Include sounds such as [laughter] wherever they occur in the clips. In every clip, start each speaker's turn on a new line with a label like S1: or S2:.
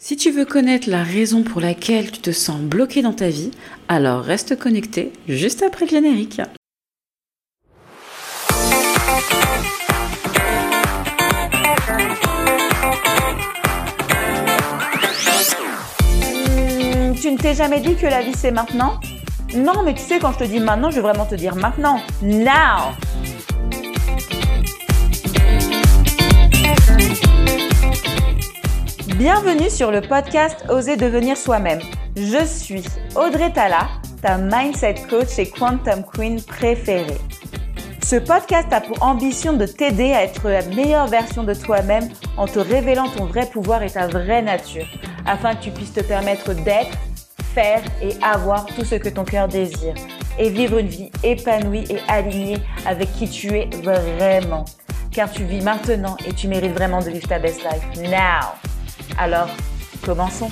S1: Si tu veux connaître la raison pour laquelle tu te sens bloqué dans ta vie, alors reste connecté juste après le générique.
S2: Hmm, tu ne t'es jamais dit que la vie c'est maintenant? Non, mais tu sais, quand je te dis maintenant, je veux vraiment te dire maintenant. Now Bienvenue sur le podcast Oser devenir soi-même. Je suis Audrey Tala, ta mindset coach et quantum queen préférée. Ce podcast a pour ambition de t'aider à être la meilleure version de toi-même en te révélant ton vrai pouvoir et ta vraie nature, afin que tu puisses te permettre d'être, faire et avoir tout ce que ton cœur désire, et vivre une vie épanouie et alignée avec qui tu es vraiment. Car tu vis maintenant et tu mérites vraiment de vivre ta best life now. Alors, commençons.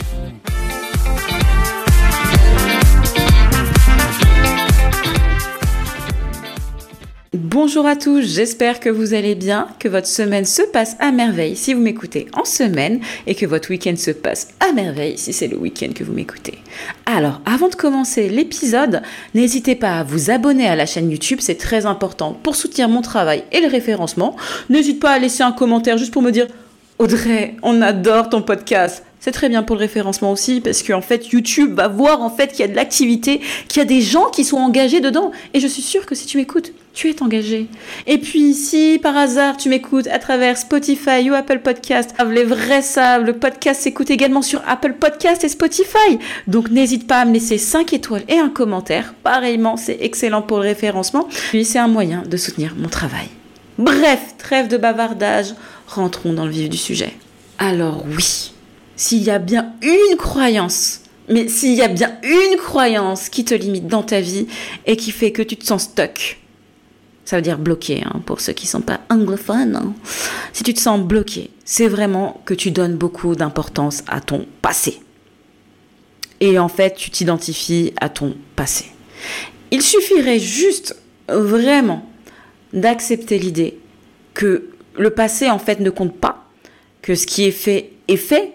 S1: Bonjour à tous, j'espère que vous allez bien, que votre semaine se passe à merveille si vous m'écoutez en semaine et que votre week-end se passe à merveille si c'est le week-end que vous m'écoutez. Alors, avant de commencer l'épisode, n'hésitez pas à vous abonner à la chaîne YouTube, c'est très important pour soutenir mon travail et le référencement. N'hésite pas à laisser un commentaire juste pour me dire Audrey, on adore ton podcast. C'est très bien pour le référencement aussi parce qu'en fait YouTube va voir en fait qu'il y a de l'activité, qu'il y a des gens qui sont engagés dedans et je suis sûre que si tu m'écoutes, tu es engagé. Et puis si par hasard tu m'écoutes à travers Spotify ou Apple Podcast, les vrais savent, le podcast s'écoute également sur Apple Podcast et Spotify. Donc n'hésite pas à me laisser 5 étoiles et un commentaire. Pareillement, c'est excellent pour le référencement. Puis c'est un moyen de soutenir mon travail. Bref, trêve de bavardage, rentrons dans le vif du sujet. Alors oui, s'il y a bien une croyance, mais s'il y a bien une croyance qui te limite dans ta vie et qui fait que tu te sens stuck, ça veut dire bloqué hein, pour ceux qui ne sont pas anglophones. Hein. Si tu te sens bloqué, c'est vraiment que tu donnes beaucoup d'importance à ton passé. Et en fait, tu t'identifies à ton passé. Il suffirait juste vraiment d'accepter l'idée que le passé en fait ne compte pas, que ce qui est fait est fait.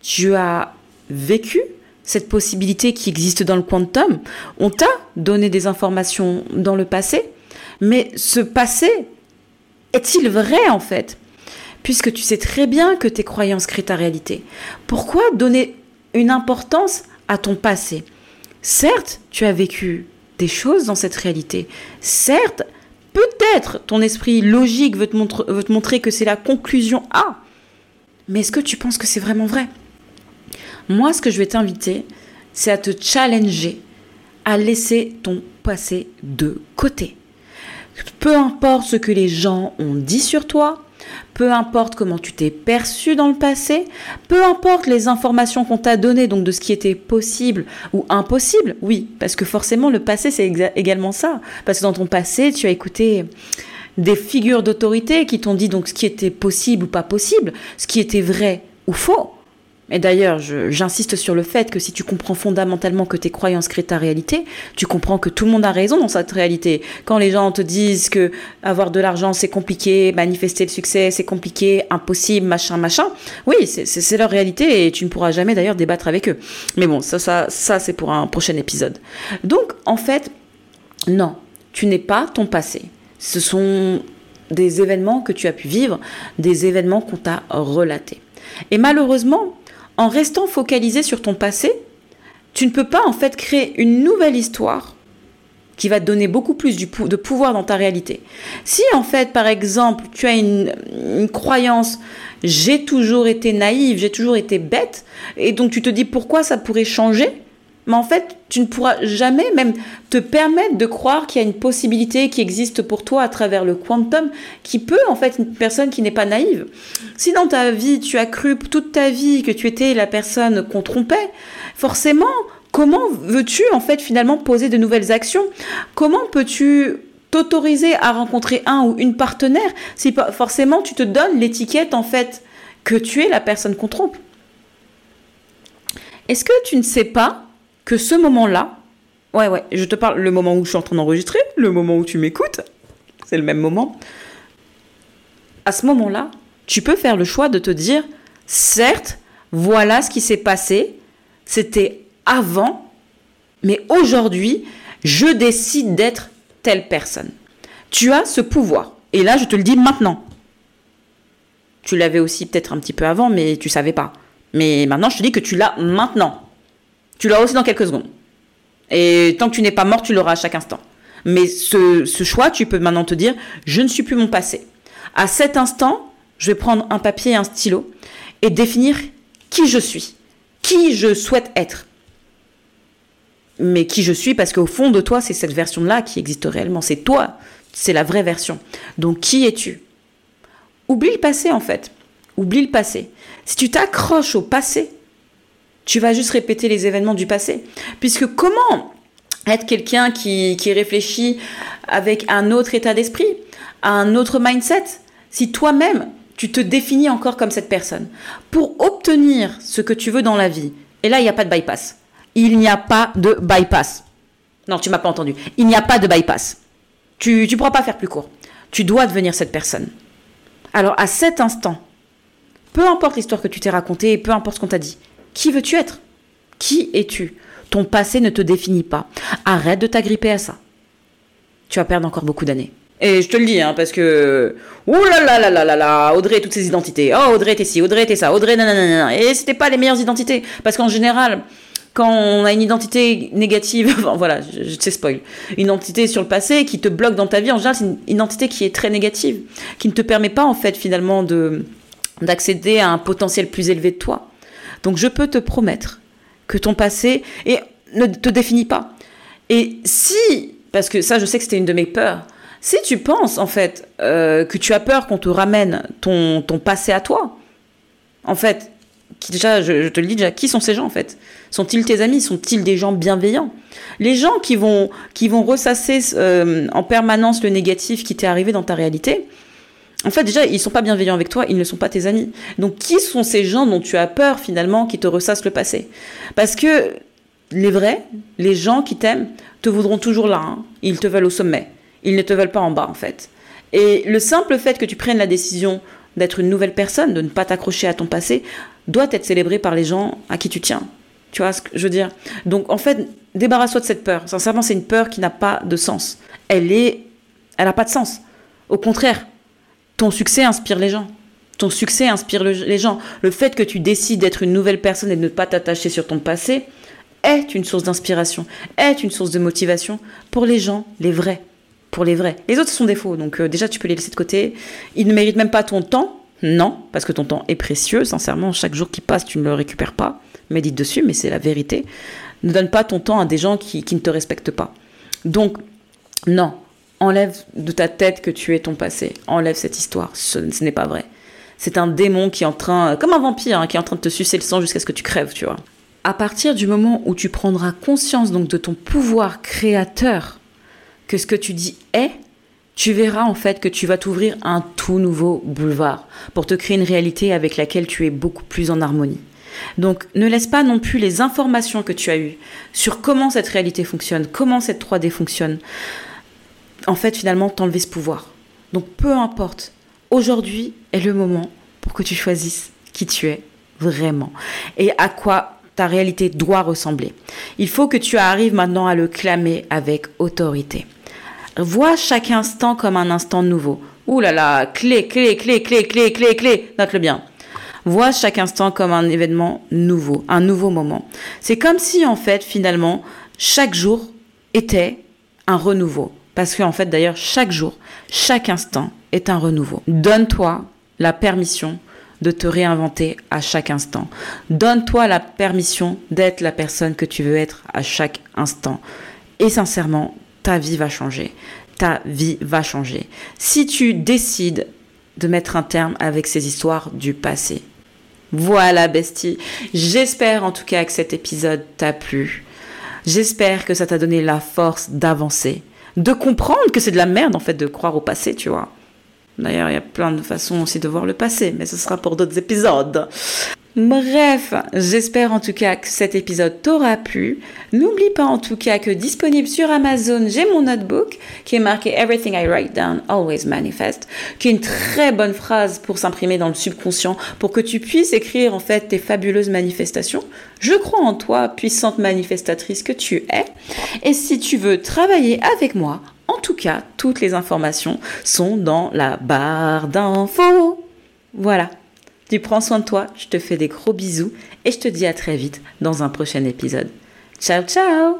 S1: Tu as vécu cette possibilité qui existe dans le quantum. On t'a donné des informations dans le passé, mais ce passé est-il vrai en fait? Puisque tu sais très bien que tes croyances créent ta réalité. Pourquoi donner une importance à ton passé? Certes, tu as vécu des choses dans cette réalité. Certes, Peut-être ton esprit logique veut te, montrer que c'est la conclusion A. Mais est-ce que tu penses que c'est vraiment vrai? Moi, ce que je vais t'inviter, c'est à te challenger, à laisser ton passé de côté. Peu importe ce que les gens ont dit sur toi, peu importe comment tu t'es perçu dans le passé, peu importe les informations qu'on t'a données, donc de ce qui était possible ou impossible, oui, parce que forcément le passé c'est également ça, parce que dans ton passé tu as écouté des figures d'autorité qui t'ont dit donc ce qui était possible ou pas possible, ce qui était vrai ou faux. Et d'ailleurs, j'insiste sur le fait que si tu comprends fondamentalement que tes croyances créent ta réalité, tu comprends que tout le monde a raison dans cette réalité. Quand les gens te disent que avoir de l'argent c'est compliqué, manifester le succès c'est compliqué, impossible, machin, machin, oui, c'est leur réalité et tu ne pourras jamais d'ailleurs débattre avec eux. Mais bon, ça, ça, ça c'est pour un prochain épisode. Donc, en fait, non, tu n'es pas ton passé. Ce sont des événements que tu as pu vivre, des événements qu'on t'a relatés. Et malheureusement, en restant focalisé sur ton passé, tu ne peux pas en fait créer une nouvelle histoire qui va te donner beaucoup plus de pouvoir dans ta réalité. Si en fait, par exemple, tu as une, une croyance, j'ai toujours été naïve, j'ai toujours été bête, et donc tu te dis pourquoi ça pourrait changer, mais en fait, tu ne pourras jamais même te permettre de croire qu'il y a une possibilité qui existe pour toi à travers le quantum, qui peut en fait une personne qui n'est pas naïve. Si dans ta vie, tu as cru toute ta vie que tu étais la personne qu'on trompait, forcément, comment veux-tu en fait finalement poser de nouvelles actions? Comment peux-tu t'autoriser à rencontrer un ou une partenaire si forcément tu te donnes l'étiquette en fait que tu es la personne qu'on trompe? Est-ce que tu ne sais pas que ce moment-là, ouais, ouais, je te parle le moment où je suis en train d'enregistrer, le moment où tu m'écoutes, c'est le même moment. À ce moment-là, tu peux faire le choix de te dire, certes, voilà ce qui s'est passé, c'était avant, mais aujourd'hui, je décide d'être telle personne. Tu as ce pouvoir. Et là, je te le dis maintenant. Tu l'avais aussi peut-être un petit peu avant, mais tu savais pas. Mais maintenant, je te dis que tu l'as maintenant. Tu l'auras aussi dans quelques secondes. Et tant que tu n'es pas mort, tu l'auras à chaque instant. Mais ce, ce, choix, tu peux maintenant te dire, je ne suis plus mon passé. À cet instant, je vais prendre un papier et un stylo et définir qui je suis, qui je souhaite être. Mais qui je suis parce qu'au fond de toi, c'est cette version-là qui existe réellement. C'est toi, c'est la vraie version. Donc qui es-tu? Oublie le passé en fait. Oublie le passé. Si tu t'accroches au passé, tu vas juste répéter les événements du passé. Puisque comment être quelqu'un qui, réfléchit avec un autre état d'esprit, un autre mindset, si toi-même, tu te définis encore comme cette personne? Pour obtenir ce que tu veux dans la vie, et là, il n'y a pas de bypass. Il n'y a pas de bypass. Non, tu m'as pas entendu. Il n'y a pas de bypass. Tu ne pourras pas faire plus court. Tu dois devenir cette personne. Alors, à cet instant, peu importe l'histoire que tu t'es racontée peu importe ce qu'on t'a dit, qui veux-tu être? Qui es-tu? Ton passé ne te définit pas. Arrête de t'agripper à ça. Tu vas perdre encore beaucoup d'années. Et je te le dis, hein, parce que. Ouh là là là là là là Audrey, toutes ses identités. Oh, Audrey était ci, Audrey était ça, Audrey nanana. Et c'était pas les meilleures identités. Parce qu'en général, quand on a une identité négative, [laughs] voilà, je, je te spoil, une identité sur le passé qui te bloque dans ta vie, en général, c'est une identité qui est très négative, qui ne te permet pas, en fait, finalement, de d'accéder à un potentiel plus élevé de toi. Donc, je peux te promettre que ton passé ne te définit pas. Et si, parce que ça, je sais que c'était une de mes peurs, si tu penses, en fait, euh, que tu as peur qu'on te ramène ton, ton passé à toi, en fait, qui déjà, je, te le dis déjà, qui sont ces gens, en fait? Sont-ils tes amis? Sont-ils des gens bienveillants? Les gens qui vont, qui vont ressasser euh, en permanence le négatif qui t'est arrivé dans ta réalité, en fait, déjà, ils sont pas bienveillants avec toi, ils ne sont pas tes amis. Donc, qui sont ces gens dont tu as peur, finalement, qui te ressassent le passé? Parce que les vrais, les gens qui t'aiment, te voudront toujours là. Hein. Ils te veulent au sommet. Ils ne te veulent pas en bas, en fait. Et le simple fait que tu prennes la décision d'être une nouvelle personne, de ne pas t'accrocher à ton passé, doit être célébré par les gens à qui tu tiens. Tu vois ce que je veux dire? Donc, en fait, débarrasse-toi de cette peur. Sincèrement, c'est une peur qui n'a pas de sens. Elle est, elle n'a pas de sens. Au contraire, ton succès inspire les gens. Ton succès inspire les gens. Le fait que tu décides d'être une nouvelle personne et de ne pas t'attacher sur ton passé est une source d'inspiration, est une source de motivation pour les gens, les vrais pour les vrais. Les autres sont des faux, donc euh, déjà tu peux les laisser de côté. Ils ne méritent même pas ton temps, non, parce que ton temps est précieux, sincèrement, chaque jour qui passe, tu ne le récupères pas. Médite dessus, mais c'est la vérité. Ne donne pas ton temps à des gens qui, ne te respectent pas. Donc, non, enlève de ta tête que tu es ton passé. Enlève cette histoire, ce, n'est pas vrai. C'est un démon qui est en train, comme un vampire, hein, qui est en train de te sucer le sang jusqu'à ce que tu crèves, tu vois. À partir du moment où tu prendras conscience donc de ton pouvoir créateur, que ce que tu dis est, tu verras en fait que tu vas t'ouvrir un tout nouveau boulevard pour te créer une réalité avec laquelle tu es beaucoup plus en harmonie. Donc ne laisse pas non plus les informations que tu as eues sur comment cette réalité fonctionne, comment cette 3D fonctionne, en fait finalement t'enlever ce pouvoir. Donc peu importe, aujourd'hui est le moment pour que tu choisisses qui tu es vraiment et à quoi ta réalité doit ressembler. Il faut que tu arrives maintenant à le clamer avec autorité. Vois chaque instant comme un instant nouveau. Ouh là là, clé, clé, clé, clé, clé, clé, clé. Note-le bien. Vois chaque instant comme un événement nouveau, un nouveau moment. C'est comme si, en fait, finalement, chaque jour était un renouveau. Parce qu'en fait, d'ailleurs, chaque jour, chaque instant est un renouveau. Donne-toi la permission de te réinventer à chaque instant. Donne-toi la permission d'être la personne que tu veux être à chaque instant. Et sincèrement, ta vie va changer. Ta vie va changer. Si tu décides de mettre un terme avec ces histoires du passé. Voilà, bestie. J'espère en tout cas que cet épisode t'a plu. J'espère que ça t'a donné la force d'avancer, de comprendre que c'est de la merde en fait de croire au passé, tu vois. D'ailleurs, il y a plein de façons aussi de voir le passé, mais ce sera pour d'autres épisodes. Bref, j'espère en tout cas que cet épisode t'aura plu. N'oublie pas en tout cas que disponible sur Amazon, j'ai mon notebook qui est marqué Everything I write down always manifest, qui est une très bonne phrase pour s'imprimer dans le subconscient pour que tu puisses écrire en fait tes fabuleuses manifestations. Je crois en toi, puissante manifestatrice que tu es. Et si tu veux travailler avec moi, en tout cas, toutes les informations sont dans la barre d'infos. Voilà. Tu prends soin de toi, je te fais des gros bisous et je te dis à très vite dans un prochain épisode. Ciao ciao